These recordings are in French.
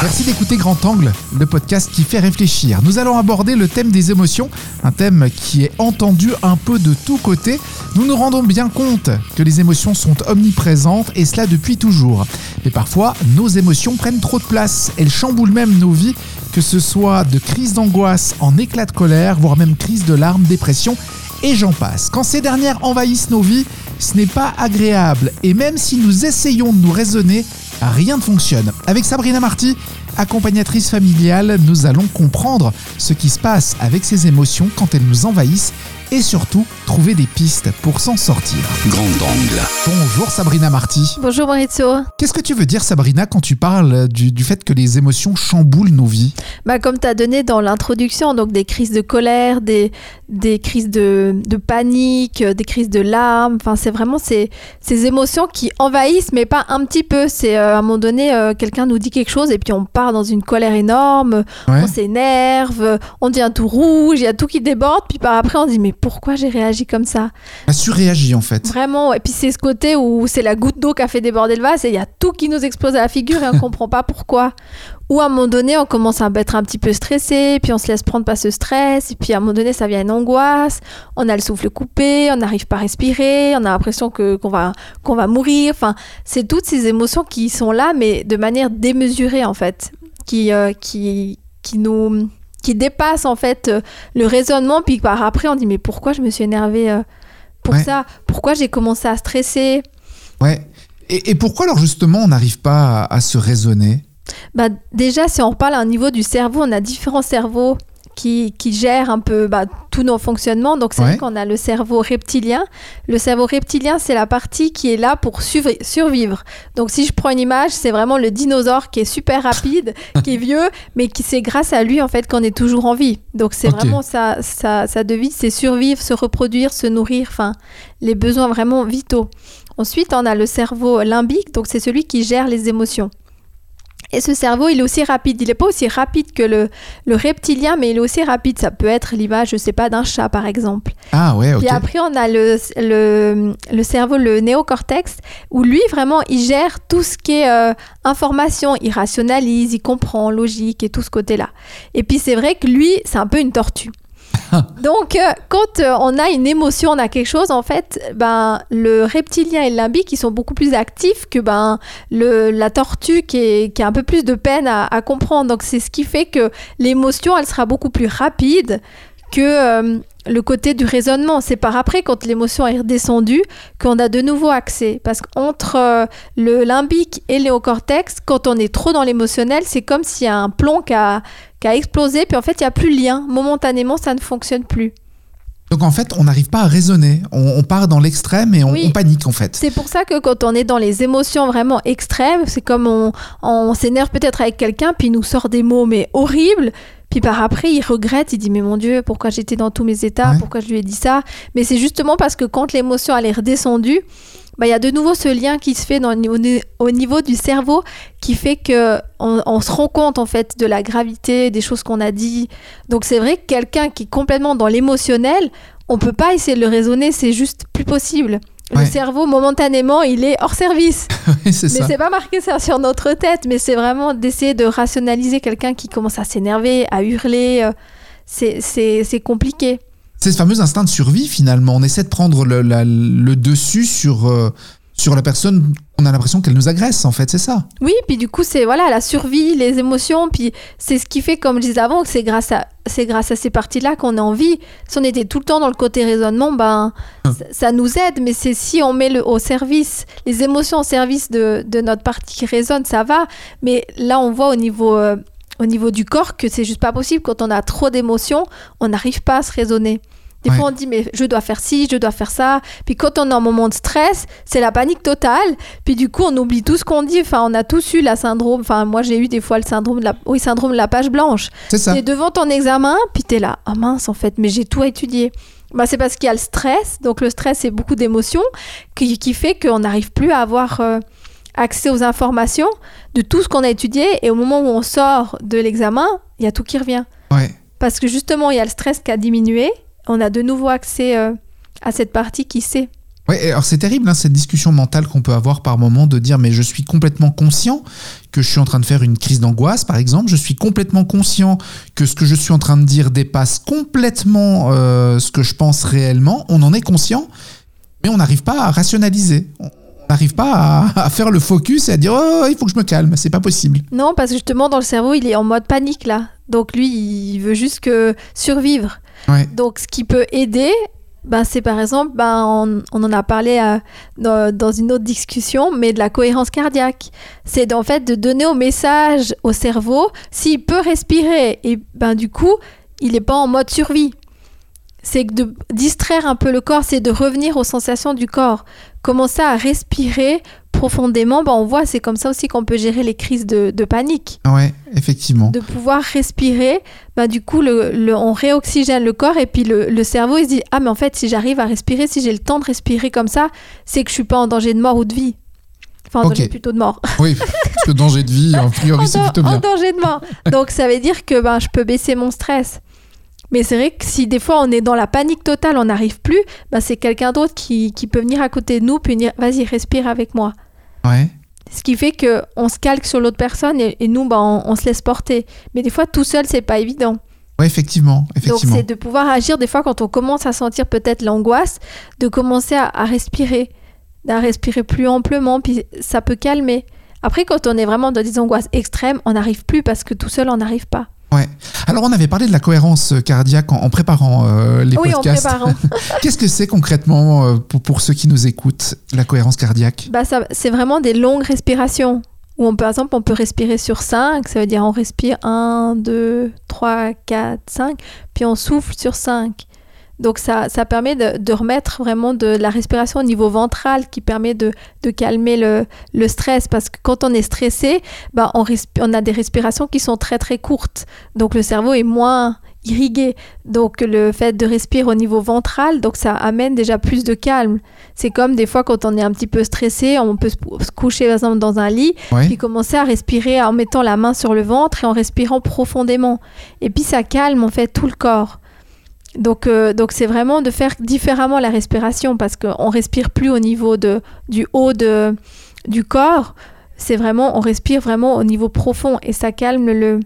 Merci d'écouter Grand Angle, le podcast qui fait réfléchir. Nous allons aborder le thème des émotions, un thème qui est entendu un peu de tous côtés. Nous nous rendons bien compte que les émotions sont omniprésentes et cela depuis toujours. Mais parfois, nos émotions prennent trop de place. Elles chamboulent même nos vies, que ce soit de crises d'angoisse en éclat de colère, voire même crise de larmes, dépression et j'en passe. Quand ces dernières envahissent nos vies, ce n'est pas agréable et même si nous essayons de nous raisonner, rien ne fonctionne. Avec Sabrina Marty, accompagnatrice familiale, nous allons comprendre ce qui se passe avec ces émotions quand elles nous envahissent et surtout trouver des pistes pour s'en sortir. Grand angle. Bonjour Sabrina Marty. Bonjour Maurizio. Qu'est-ce que tu veux dire Sabrina quand tu parles du, du fait que les émotions chamboulent nos vies? Bah, comme tu as donné dans l'introduction, donc des crises de colère, des, des crises de, de panique, euh, des crises de larmes, enfin c'est vraiment ces, ces émotions qui envahissent, mais pas un petit peu. C'est euh, à un moment donné, euh, quelqu'un nous dit quelque chose et puis on part dans une colère énorme, Ouais. on s'énerve, on devient tout rouge, il y a tout qui déborde, puis par après on se dit mais pourquoi j'ai réagi comme ça a surréagi en fait. Vraiment, et puis c'est ce côté où c'est la goutte d'eau qui a fait déborder le vase et il y a tout qui nous explose à la figure et on comprend pas pourquoi. Ou à un moment donné, on commence à être un petit peu stressé, puis on se laisse prendre par ce stress, et puis à un moment donné, ça vient une angoisse, on a le souffle coupé, on n'arrive pas à respirer, on a l'impression que qu'on va qu'on va mourir. Enfin, c'est toutes ces émotions qui sont là, mais de manière démesurée en fait, qui euh, qui qui nous qui dépassent en fait euh, le raisonnement, puis par après on dit mais pourquoi je me suis énervée euh, pour Ouais. ça? Pourquoi j'ai commencé à stresser? Ouais. Et, et pourquoi alors justement on n'arrive pas à, à se raisonner? Bah, Déjà, si on reparle à un niveau du cerveau, on a différents cerveaux qui, qui gèrent un peu bah, tous nos fonctionnements. Donc, c'est Ouais. vrai qu'on a le cerveau reptilien. Le cerveau reptilien, c'est la partie qui est là pour survivre. Donc, si je prends une image, c'est vraiment le dinosaure qui est super rapide, qui est vieux, mais qui c'est grâce à lui, en fait, qu'on est toujours en vie. Donc, c'est vraiment sa, sa, sa devise, c'est survivre, se reproduire, se nourrir, enfin, les besoins vraiment vitaux. Ensuite, on a le cerveau limbique, donc c'est celui qui gère les émotions. Et ce cerveau, il est aussi rapide. Il n'est pas aussi rapide que le, le reptilien, mais il est aussi rapide. Ça peut être l'image, je sais pas, d'un chat, par exemple. Ah ouais, ok. Puis après, on a le, le, le cerveau, le néocortex, où lui, vraiment, il gère tout ce qui est euh, information. Il rationalise, il comprend, logique et tout ce côté-là. Et puis, c'est vrai que lui, c'est un peu une tortue. Donc, euh, quand euh, on a une émotion, on a quelque chose, en fait, ben, le reptilien et le limbique, sont beaucoup plus actifs que ben, le, la tortue qui, est, qui a un peu plus de peine à, à comprendre. Donc, c'est ce qui fait que l'émotion, elle sera beaucoup plus rapide que euh, le côté du raisonnement. C'est par après, quand l'émotion est redescendue, qu'on a de nouveau accès. Parce qu'entre euh, le limbique et le néocortex, quand on est trop dans l'émotionnel, c'est comme s'il y a un plomb qui a, qui a explosé, puis en fait, il n'y a plus de lien. Momentanément, ça ne fonctionne plus. Donc en fait, on n'arrive pas à raisonner. On, on part dans l'extrême et on, Oui. on panique en fait. C'est pour ça que quand on est dans les émotions vraiment extrêmes, c'est comme on, on s'énerve peut-être avec quelqu'un, puis il nous sort des mots mais horribles. Puis par après, il regrette, il dit mais mon Dieu, pourquoi j'étais dans tous mes états, Ouais. pourquoi je lui ai dit ça? Mais c'est justement parce que quand l'émotion elle est redescendue, bah, il y a de nouveau ce lien qui se fait dans, au, au niveau du cerveau qui fait que on, on se rend compte en fait de la gravité des choses qu'on a dit. Donc c'est vrai que quelqu'un qui est complètement dans l'émotionnel, on peut pas essayer de le raisonner, c'est juste plus possible. Ouais. Le cerveau, momentanément, il est hors service. Oui, c'est Mais ça. c'est pas marqué ça sur notre tête, mais c'est vraiment d'essayer de rationaliser quelqu'un qui commence à s'énerver, à hurler. euh, C'est c'est- c'est compliqué. C'est ce fameux instinct de survie finalement. On essaie de prendre le, la- le dessus sur, euh, sur la personne. On a l'impression qu'elle nous agresse en fait, c'est ça. Oui, puis du coup, c'est voilà la survie, les émotions, puis c'est ce qui fait, comme je disais avant, que c'est grâce à c'est grâce à ces parties-là qu'on a envie. Si on était tout le temps dans le côté raisonnement, ben Hum. ça, ça nous aide, mais c'est si on met le, au service les émotions au service de, de notre partie qui résonne, ça va. Mais là, on voit au niveau euh, au niveau du corps que c'est juste pas possible. Quand on a trop d'émotions, on n'arrive pas à se raisonner. Des Ouais. fois, on dit, mais je dois faire ci, je dois faire ça. Puis quand on est en moment de stress, c'est la panique totale. Puis du coup, on oublie tout ce qu'on dit. Enfin, on a tous eu la syndrome. Enfin, moi, j'ai eu des fois le syndrome de la, oui, syndrome de la page blanche. C'est ça. T'es devant ton examen, puis t'es là. Ah mince, en fait, mais j'ai tout étudié. Bah, c'est parce qu'il y a le stress. Donc, le stress, c'est beaucoup d'émotions qui, qui fait qu'on n'arrive plus à avoir euh, accès aux informations de tout ce qu'on a étudié. Et au moment où on sort de l'examen, il y a tout qui revient. Ouais. Parce que justement, il y a le stress qui a diminué. On a de nouveau accès euh, à cette partie qui sait. Ouais, alors c'est terrible hein, cette discussion mentale qu'on peut avoir par moment de dire mais je suis complètement conscient que je suis en train de faire une crise d'angoisse par exemple, je suis complètement conscient que ce que je suis en train de dire dépasse complètement euh, ce que je pense réellement, on en est conscient, mais on n'arrive pas à rationaliser. On n'arrive pas à, à, faire le focus et à dire oh il faut que je me calme, c'est pas possible. Non parce que justement dans le cerveau il est en mode panique là, donc lui il veut juste que survivre. Ouais. Donc ce qui peut aider ben, c'est par exemple, ben, on, on, en a parlé à, dans, dans, une autre discussion, mais de la cohérence cardiaque. C'est en fait de donner au message au cerveau s'il peut respirer. Et ben, du coup, il n'est pas en mode survie. C'est de distraire un peu le corps, c'est de revenir aux sensations du corps. Commencer à respirer profondément, ben on voit, c'est comme ça aussi qu'on peut gérer les crises de, de, panique. Ouais, effectivement. De pouvoir respirer, ben du coup, le, le, on réoxygène le corps et puis le, le, cerveau, il se dit Ah, mais en fait, si j'arrive à respirer, si j'ai le temps de respirer comme ça, c'est que je suis pas en danger de mort ou de vie. Enfin, en okay. danger plutôt de mort. Oui, parce que danger de vie, en priori, c'est plutôt bien. En danger de mort. Donc, ça veut dire que ben, je peux baisser mon stress. Mais c'est vrai que si des fois on est dans la panique totale, on n'arrive plus, bah c'est quelqu'un d'autre qui, qui, peut venir à côté de nous, puis dire vas-y, respire avec moi. Ouais. Ce qui fait qu'on se calque sur l'autre personne et, et nous, bah, on, on, se laisse porter. Mais des fois, tout seul, c'est pas évident. Oui, effectivement, effectivement. Donc c'est de pouvoir agir des fois quand on commence à sentir peut-être l'angoisse, de commencer à, à respirer, à respirer plus amplement, puis ça peut calmer. Après, quand on est vraiment dans des angoisses extrêmes, on n'arrive plus parce que tout seul, on n'arrive pas. Ouais. Alors, on avait parlé de la cohérence cardiaque en, en préparant euh, les oui, podcasts. En préparant. Qu'est-ce que c'est concrètement euh, pour, pour, ceux qui nous écoutent, la cohérence cardiaque? Bah, C'est vraiment des longues respirations. Où on, par exemple, on peut respirer sur 5, ça veut dire on respire 1, 2, 3, 4, 5, puis on souffle sur 5. Donc ça, ça permet de, de, remettre vraiment de la respiration au niveau ventral qui permet de, de calmer le, le, stress parce que quand on est stressé, bah on, on, a des respirations qui sont très très courtes. Donc le cerveau est moins irrigué. Donc le fait de respirer au niveau ventral, donc ça amène déjà plus de calme. C'est comme des fois quand on est un petit peu stressé, on peut se coucher par exemple dans un lit, ouais. puis commencer à respirer en mettant la main sur le ventre et en respirant profondément. Et puis ça calme en fait tout le corps. Donc, euh, donc c'est vraiment de faire différemment la respiration parce qu'on respire plus au niveau de, du haut de, du corps. C'est vraiment, on respire vraiment au niveau profond et ça calme le,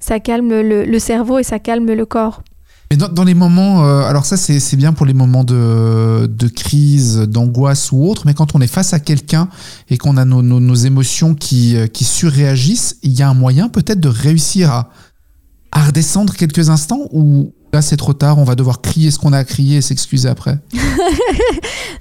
ça calme le, le cerveau et ça calme le corps. Mais dans, dans les moments, euh, alors ça c'est bien pour les moments de, de crise, d'angoisse ou autre, mais quand on est face à quelqu'un et qu'on a nos, nos, nos, émotions qui, qui surréagissent, il y a un moyen peut-être de réussir à, à redescendre quelques instants ou là c'est trop tard, on va devoir crier ce qu'on a à crier et s'excuser après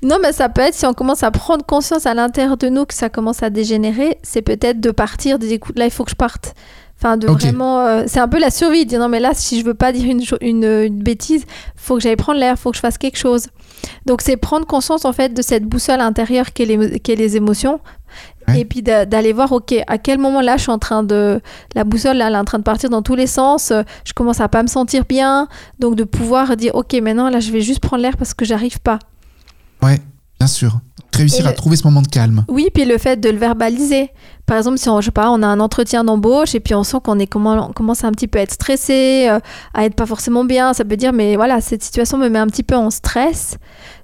Non, mais ça peut être si on commence à prendre conscience à l'intérieur de nous que ça commence à dégénérer, c'est peut-être de partir, de dire écoute, là il faut que je parte. Enfin, de okay. vraiment. Euh, c'est un peu la survie, de dire non, mais là, si je veux pas dire une, une, une bêtise, faut que j'aille prendre l'air, faut que je fasse quelque chose. Donc, c'est prendre conscience, en fait, de cette boussole intérieure qu'est les, qu les émotions. Ouais. Et puis d'aller voir, ok, à quel moment là je suis en train de. La boussole, là, elle est en train de partir dans tous les sens. Je commence à pas me sentir bien. Donc, de pouvoir dire, ok, maintenant, là, je vais juste prendre l'air parce que j'arrive pas. Ouais, bien sûr réussir à trouver ce moment de calme. Oui, puis le fait de le verbaliser. Par exemple, si on, je sais pas, on a un entretien d'embauche et puis on sent qu'on est comment, on commence à un petit peu être stressé, euh, à être pas forcément bien, ça peut dire mais voilà, cette situation me met un petit peu en stress.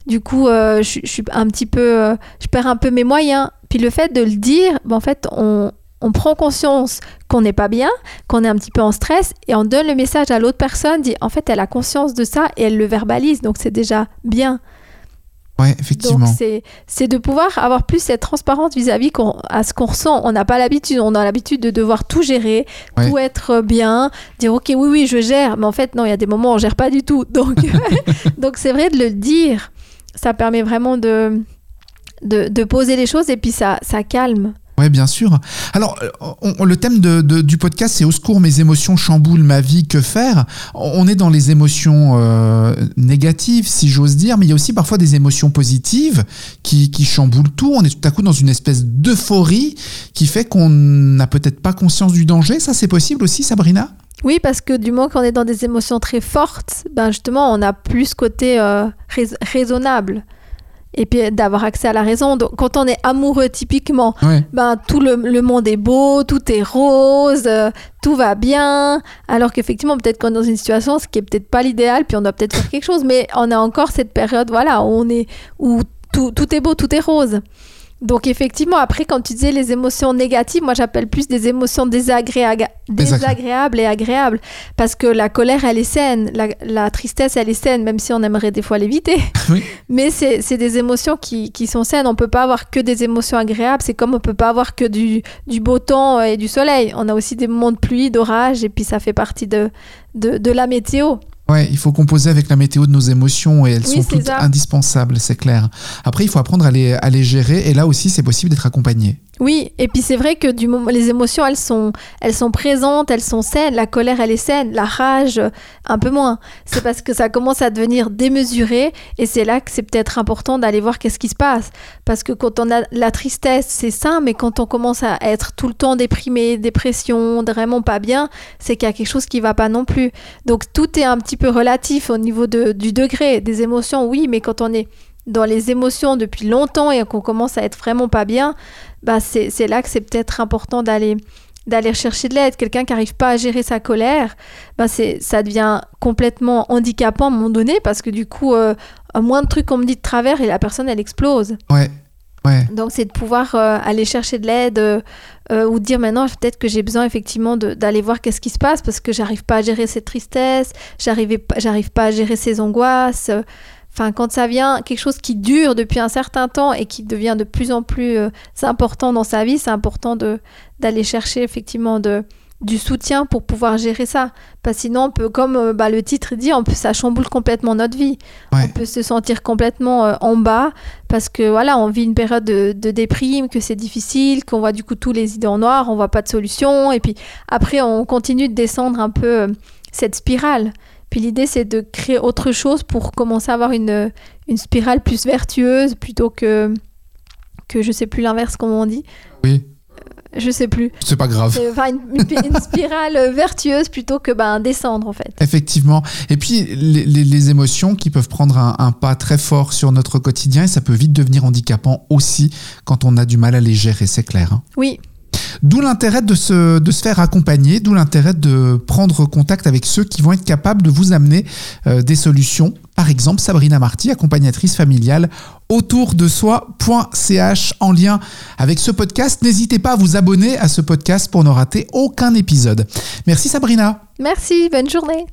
Du coup, euh, je, je, suis un petit peu, euh, je perds un peu mes moyens. Puis le fait de le dire, ben, en fait, on, on prend conscience qu'on n'est pas bien, qu'on est un petit peu en stress et on donne le message à l'autre personne, dit en fait elle a conscience de ça et elle le verbalise, donc c'est déjà bien. Ouais, effectivement. Donc, c'est de pouvoir avoir plus cette transparence vis-à-vis -vis à ce qu'on ressent. On n'a pas l'habitude, on a l'habitude de devoir tout gérer, ouais. tout être bien, dire ok, oui, oui, je gère, mais en fait, non, il y a des moments où on gère pas du tout. Donc, donc c'est vrai de le dire. Ça permet vraiment de, de, de, poser les choses et puis ça, ça calme. Oui, bien sûr. Alors, on, le thème de, du podcast, c'est Au secours, mes émotions chamboulent ma vie, que faire? On est dans les émotions euh, négatives, si j'ose dire, mais il y a aussi parfois des émotions positives qui, qui chamboulent tout. On est tout à coup dans une espèce d'euphorie qui fait qu'on n'a peut-être pas conscience du danger. Ça, c'est possible aussi, Sabrina? Oui, parce que du moment qu'on est dans des émotions très fortes, ben justement, on a plus ce côté euh, rais raisonnable et puis d'avoir accès à la raison. Donc, quand on est amoureux, typiquement, ouais. ben, tout le, le, monde est beau, tout est rose, euh, tout va bien. Alors qu'effectivement, peut-être qu'on est dans une situation, ce qui est peut-être pas l'idéal, puis on doit peut-être faire quelque chose, mais on a encore cette période, voilà, où on est, où tout, tout est beau, tout est rose. Donc effectivement, après, quand tu disais les émotions négatives, moi j'appelle plus des émotions désagréables, désagréables et agréables. Parce que la colère, elle est saine, la, tristesse, elle est saine, même si on aimerait des fois l'éviter. Mais c'est des émotions qui, qui, sont saines. On peut pas avoir que des émotions agréables. C'est comme on peut pas avoir que du, du, beau temps et du soleil. On a aussi des moments de pluie, d'orage, et puis ça fait partie de, de, de la météo. Ouais, il faut composer avec la météo de nos émotions et elles sont toutes indispensables, c'est clair. Après, il faut apprendre à les, à les gérer et là aussi, c'est possible d'être accompagné. Oui, et puis c'est vrai que du moment, les émotions, elles sont, elles sont présentes, elles sont saines. La colère, elle est saine. La rage, un peu moins. C'est parce que ça commence à devenir démesuré, et c'est là que c'est peut-être important d'aller voir qu'est-ce qui se passe. Parce que quand on a la tristesse, c'est ça, mais quand on commence à être tout le temps déprimé, dépression, vraiment pas bien, c'est qu'il y a quelque chose qui va pas non plus. Donc tout est un petit peu relatif au niveau de, du degré des émotions, oui, mais quand on est dans les émotions depuis longtemps et qu'on commence à être vraiment pas bien, bah c'est là que c'est peut-être important d'aller d'aller chercher de l'aide. Quelqu'un qui n'arrive pas à gérer sa colère, bah ça devient complètement handicapant à un moment donné parce que du coup, euh, un moins de trucs qu'on me dit de travers et la personne, elle explose. Ouais. Ouais. Donc c'est de pouvoir euh, aller chercher de l'aide euh, ou dire maintenant peut-être que j'ai besoin effectivement d'aller voir qu'est-ce qui se passe parce que j'arrive pas à gérer cette tristesse, j'arrive pas à gérer ces angoisses. Enfin, quand ça vient quelque chose qui dure depuis un certain temps et qui devient de plus en plus euh, important dans sa vie, c'est important de d'aller chercher effectivement de du soutien pour pouvoir gérer ça. Parce que sinon, on peut, comme euh, bah, le titre dit, on peut, ça chamboule complètement notre vie. On peut se sentir complètement euh, en bas parce que voilà, on vit une période de, de déprime, que c'est difficile, qu'on voit du coup tous les idées en noir, on voit pas de solution. Et puis après, on continue de descendre un peu cette spirale. Puis l'idée, c'est de créer autre chose pour commencer à avoir une, une spirale plus vertueuse plutôt que, que je sais plus l'inverse, comment on dit. Oui. Euh, je sais plus. C'est pas grave. Enfin, une, spirale vertueuse plutôt que ben, descendre en fait. Effectivement. Et puis les, les, émotions qui peuvent prendre un, un, pas très fort sur notre quotidien et ça peut vite devenir handicapant aussi quand on a du mal à les gérer, c'est clair. Hein. Oui, D'où l'intérêt de se, de se faire accompagner, d'où l'intérêt de prendre contact avec ceux qui vont être capables de vous amener euh, des solutions. Par exemple, Sabrina Marty, accompagnatrice familiale autour de soi.ch en lien avec ce podcast. N'hésitez pas à vous abonner à ce podcast pour ne rater aucun épisode. Merci Sabrina. Merci, bonne journée.